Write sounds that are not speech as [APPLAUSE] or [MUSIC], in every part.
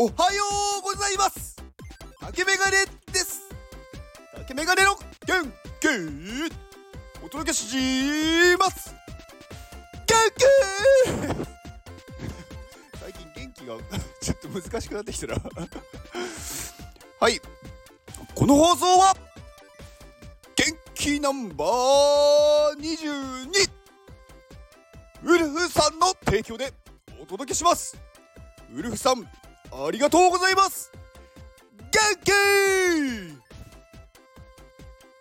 おはようございます。竹メガネです。竹メガネの元気お届けします。元気 [LAUGHS] 最近元気がちょっと難しくなってきたな。[LAUGHS] はい。この放送は元気ナンバー22ウルフさんの提供でお届けします。ウルフさんありがとうございます。元気！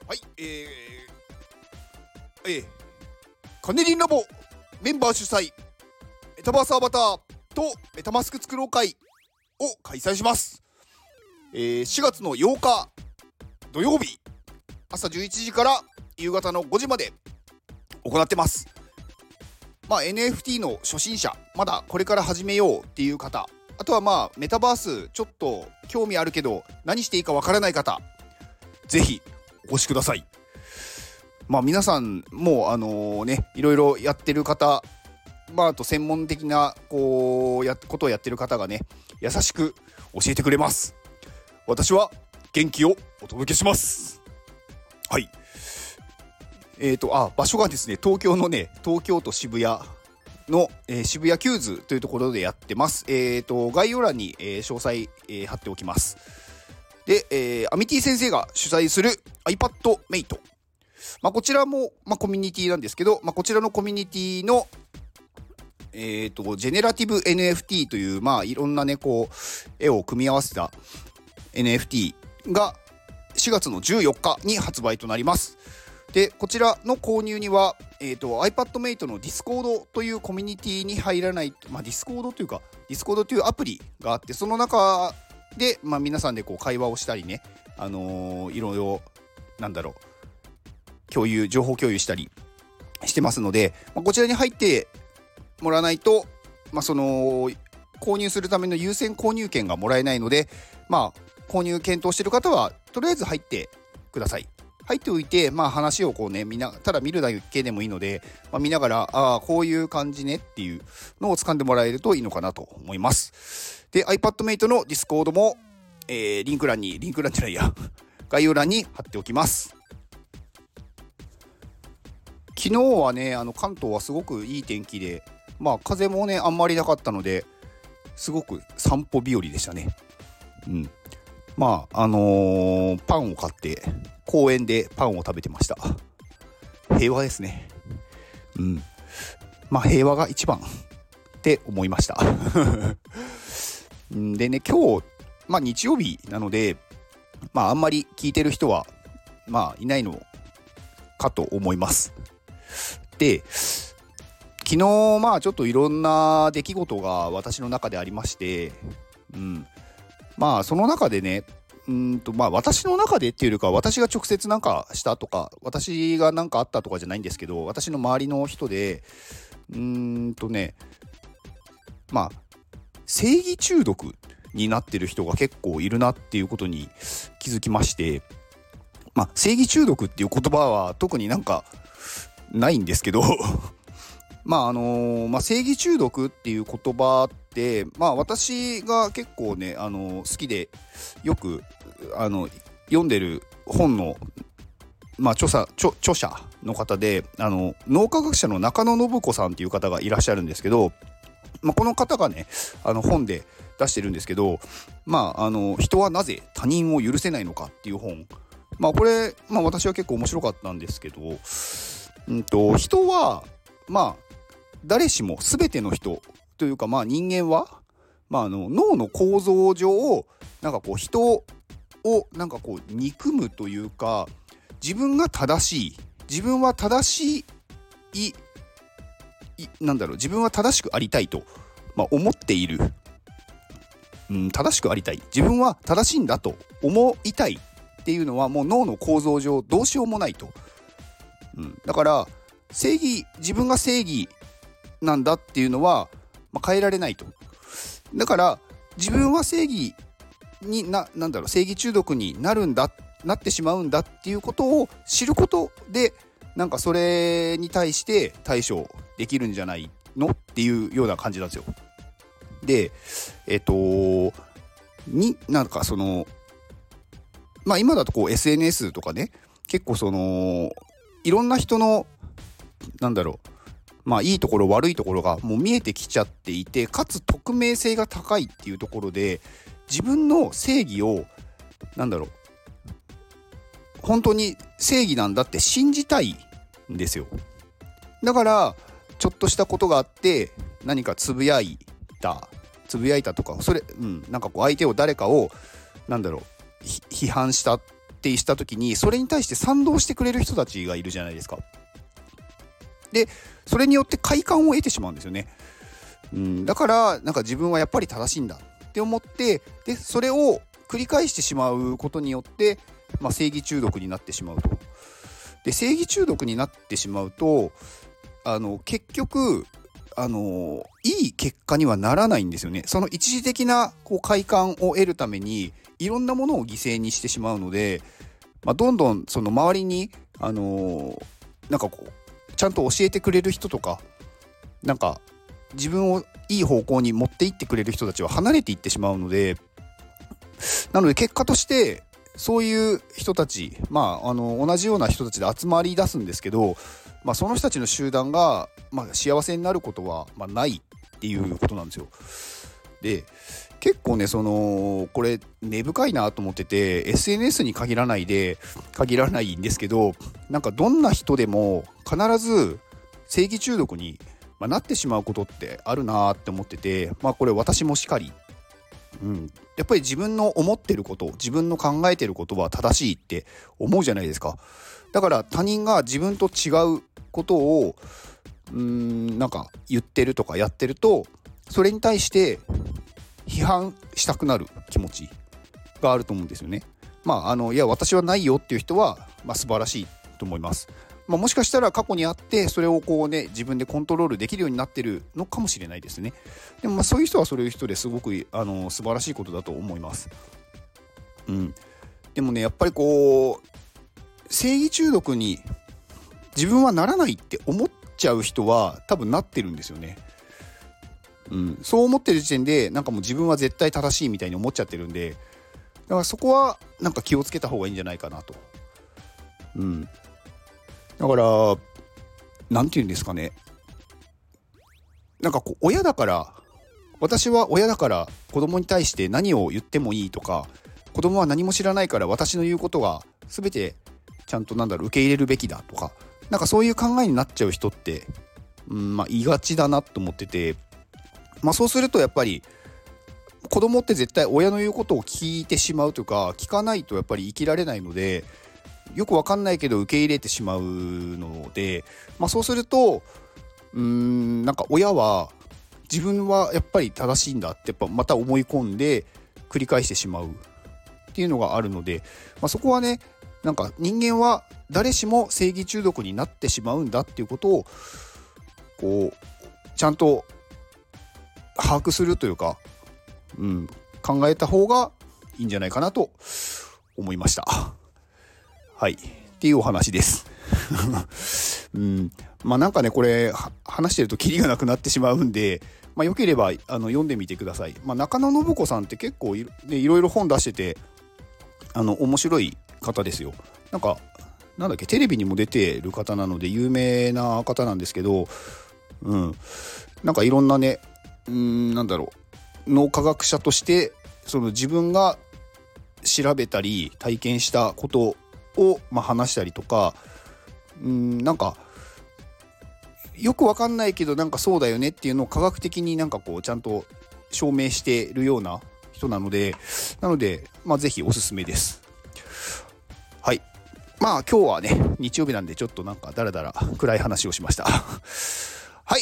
はいえー、えー、カネリンラボメンバー主催メタバースアバターとメタマスク作ろう会を開催します、えー、4月の8日土曜日朝11時から夕方の5時まで行ってます。まあ、NFT の初心者まだこれから始めようっていう方あとはまあメタバースちょっと興味あるけど何していいかわからない方ぜひお越しください。まあ皆さんもうあのねいろいろやってる方まああと専門的なこうやことをやってる方がね優しく教えてくれます。私は元気をお届けします。はい。えーと、あ場所がですね東京のね東京都渋谷の、えー、渋谷キューズというところでやってます。えーと、概要欄に、えー、詳細、えー、貼っておきます。で、えー、アミティ先生が主催する iPad メイト。まあ、こちらも、まあ、コミュニティなんですけど、まあ、こちらのコミュニティの、えーと、 generative NFT という、まあ、いろんなね、こう、絵を組み合わせた NFT が4月の14日に発売となります。でこちらの購入には、えーと、iPadMate の Discord というコミュニティに入らない、まあ、Discord というか Discord というアプリがあってその中で、まあ、皆さんでこう会話をしたりね、あのー、いろいろなんだろう共有情報共有したりしてますので、まあ、こちらに入ってもらわないと、まあ、その購入するための優先購入権がもらえないので、まあ、購入検討している方はとりあえず入ってください。入っておいて、まあ、話をこうねみんなただ見るだけでもいいので、まあ、見ながらああこういう感じねっていうのを掴んでもらえるといいのかなと思います。で iPadMate の Discord も、えー、リンク欄にリンク欄じゃないや [LAUGHS] 概要欄に貼っておきます。昨日はねあの関東はすごくいい天気でまあ風もねあんまりなかったのですごく散歩日和でしたね。うん。まああのー、パンを買って公園でパンを食べてました。平和ですね。うん。まあ平和が一番って思いました。[LAUGHS] でね今日まあ日曜日なのでまああんまり聞いてる人はまあいないのかと思います。で昨日まあちょっといろんな出来事が私の中でありましてうん。まあその中でねうんとまあ私の中でっていうよりか私が直接なんかしたとか私が何かあったとかじゃないんですけど私の周りの人でうんとねまあ正義中毒になってる人が結構いるなっていうことに気づきましてまあ正義中毒っていう言葉は特になんかないんですけど [LAUGHS] まああのー、まあ、正義中毒っていう言葉ってまあ私が結構ね、あの、好きでよくあの読んでる本の、まあ、著者著著者の方であの脳科学者の中野信子さんっていう方がいらっしゃるんですけど、まあ、この方がねあの本で出してるんですけど、まあ、あの人はなぜ他人を許せないのかっていう本、まあ、これ、まあ、私は結構面白かったんですけど、うんと、人はまあ誰しも全ての人というかまあ人間は、まあ、あの脳の構造上なんかこう人をなんかこう憎むというか自分が正しい自分は正しいいなんだろう自分は正しくありたいと、まあ、思っている、うん、正しくありたい。自分は正しいんだと思いたいっていうのはもう脳の構造上どうしようもないと、うん、だから正義自分が正義なんだっていうのは、まあ、変えられないと。だから自分は正義にななんだろう正義中毒になるんだなってしまうんだっていうことを知ることでなんかそれに対して対処できるんじゃないのっていうような感じなんですよ。でえっとになんかそのまあ今だとこう SNS とかね結構そのいろんな人のなんだろうまあいいところ悪いところがもう見えてきちゃっていてかつ匿名性が高いっていうところで自分の正義をなんだろう本当に正義なんだって信じたいんですよ。だからちょっとしたことがあって何かつぶやいた。つぶやいたとかそれうんなんかこう相手を誰かをなんだろう批判したってした時にそれに対して賛同してくれる人たちがいるじゃないですか。でそれによって快感を得てしまうんですよね、うん、だからなんか自分はやっぱり正しいんだって思ってでそれを繰り返してしまうことによって、まあ、正義中毒になってしまうと。で正義中毒になってしまうとあの結局あのいい結果にはならないんですよね。その一時的なこう快感を得るためにいろんなものを犠牲にしてしまうので、まあ、どんどんその周りにあのなんかこうちゃんと教えてくれる人とかなんか自分をいい方向に持っていってくれる人たちは離れていってしまうのでなので結果としてそういう人たちまああの同じような人たちで集まり出すんですけど、まあ、その人たちの集団が、まあ、幸せになることは、まあ、ないっていうことなんですよ。で結構ねそのこれ根深いなと思ってて SNS に限らないで限らないんですけどなんかどんな人でも必ず正義中毒に、まあなってしまうことってあるなって思っててまあこれ私もしかり、うん、やっぱり自分の思ってること自分の考えてることは正しいって思うじゃないですか。だから他人が自分と違うことをうんなんか言ってるとかやってるとそれに対して批判したくなる気持ちがあると思うんですよね。まあ、あのいや私はないよっていう人は、まあ、素晴らしいと思います。まあ、もしかしたら過去にあってそれをこうね自分でコントロールできるようになってるのかもしれないですね。でもまあそういう人はそういう人ですごくあの素晴らしいことだと思います。うん、でもねやっぱりこう正義中毒に自分はならないって思っちゃう人は多分なってるんですよね。うん、そう思ってる時点でなんかもう自分は絶対正しいみたいに思っちゃってるんでだからそこはなんか気をつけた方がいいんじゃないかなと。うん、だから何て言うんですかねなんかこう親だから私は親だから子供に対して何を言ってもいいとか子供は何も知らないから私の言うことが全てちゃんとなんだろう受け入れるべきだとかなんかそういう考えになっちゃう人って、うんまあ、いがちだなと思っててまあ、そうするとやっぱり子供って絶対親の言うことを聞いてしまうというか聞かないとやっぱり生きられないのでよくわかんないけど受け入れてしまうので、まあ、そうするとうーんなんか親は自分はやっぱり正しいんだってやっぱまた思い込んで繰り返してしまうっていうのがあるので、まあ、そこはねなんか人間は誰しも正義中毒になってしまうんだっていうことをこうちゃんと把握するというか、うん、考えた方がいいんじゃないかなと思いました。はい。っていうお話です。[LAUGHS] うん、まあなんかね、これ話してるとキリがなくなってしまうんで、まあよければあの読んでみてください。まあ、中野信子さんって結構い,、ね、いろいろ本出してて、あの、面白い方ですよ。なんか、なんだっけ、テレビにも出てる方なので有名な方なんですけど、うん。なんかいろんなね、うんなんだろう。脳科学者としてその自分が調べたり体験したことを、まあ、話したりとかうんなんかよくわかんないけどなんかそうだよねっていうのを科学的になんかこうちゃんと証明してるような人なのでなのでまあ是非おすすめです。はい。まあ今日はね日曜日なんでちょっとなんかダラダラ暗い話をしました。はい。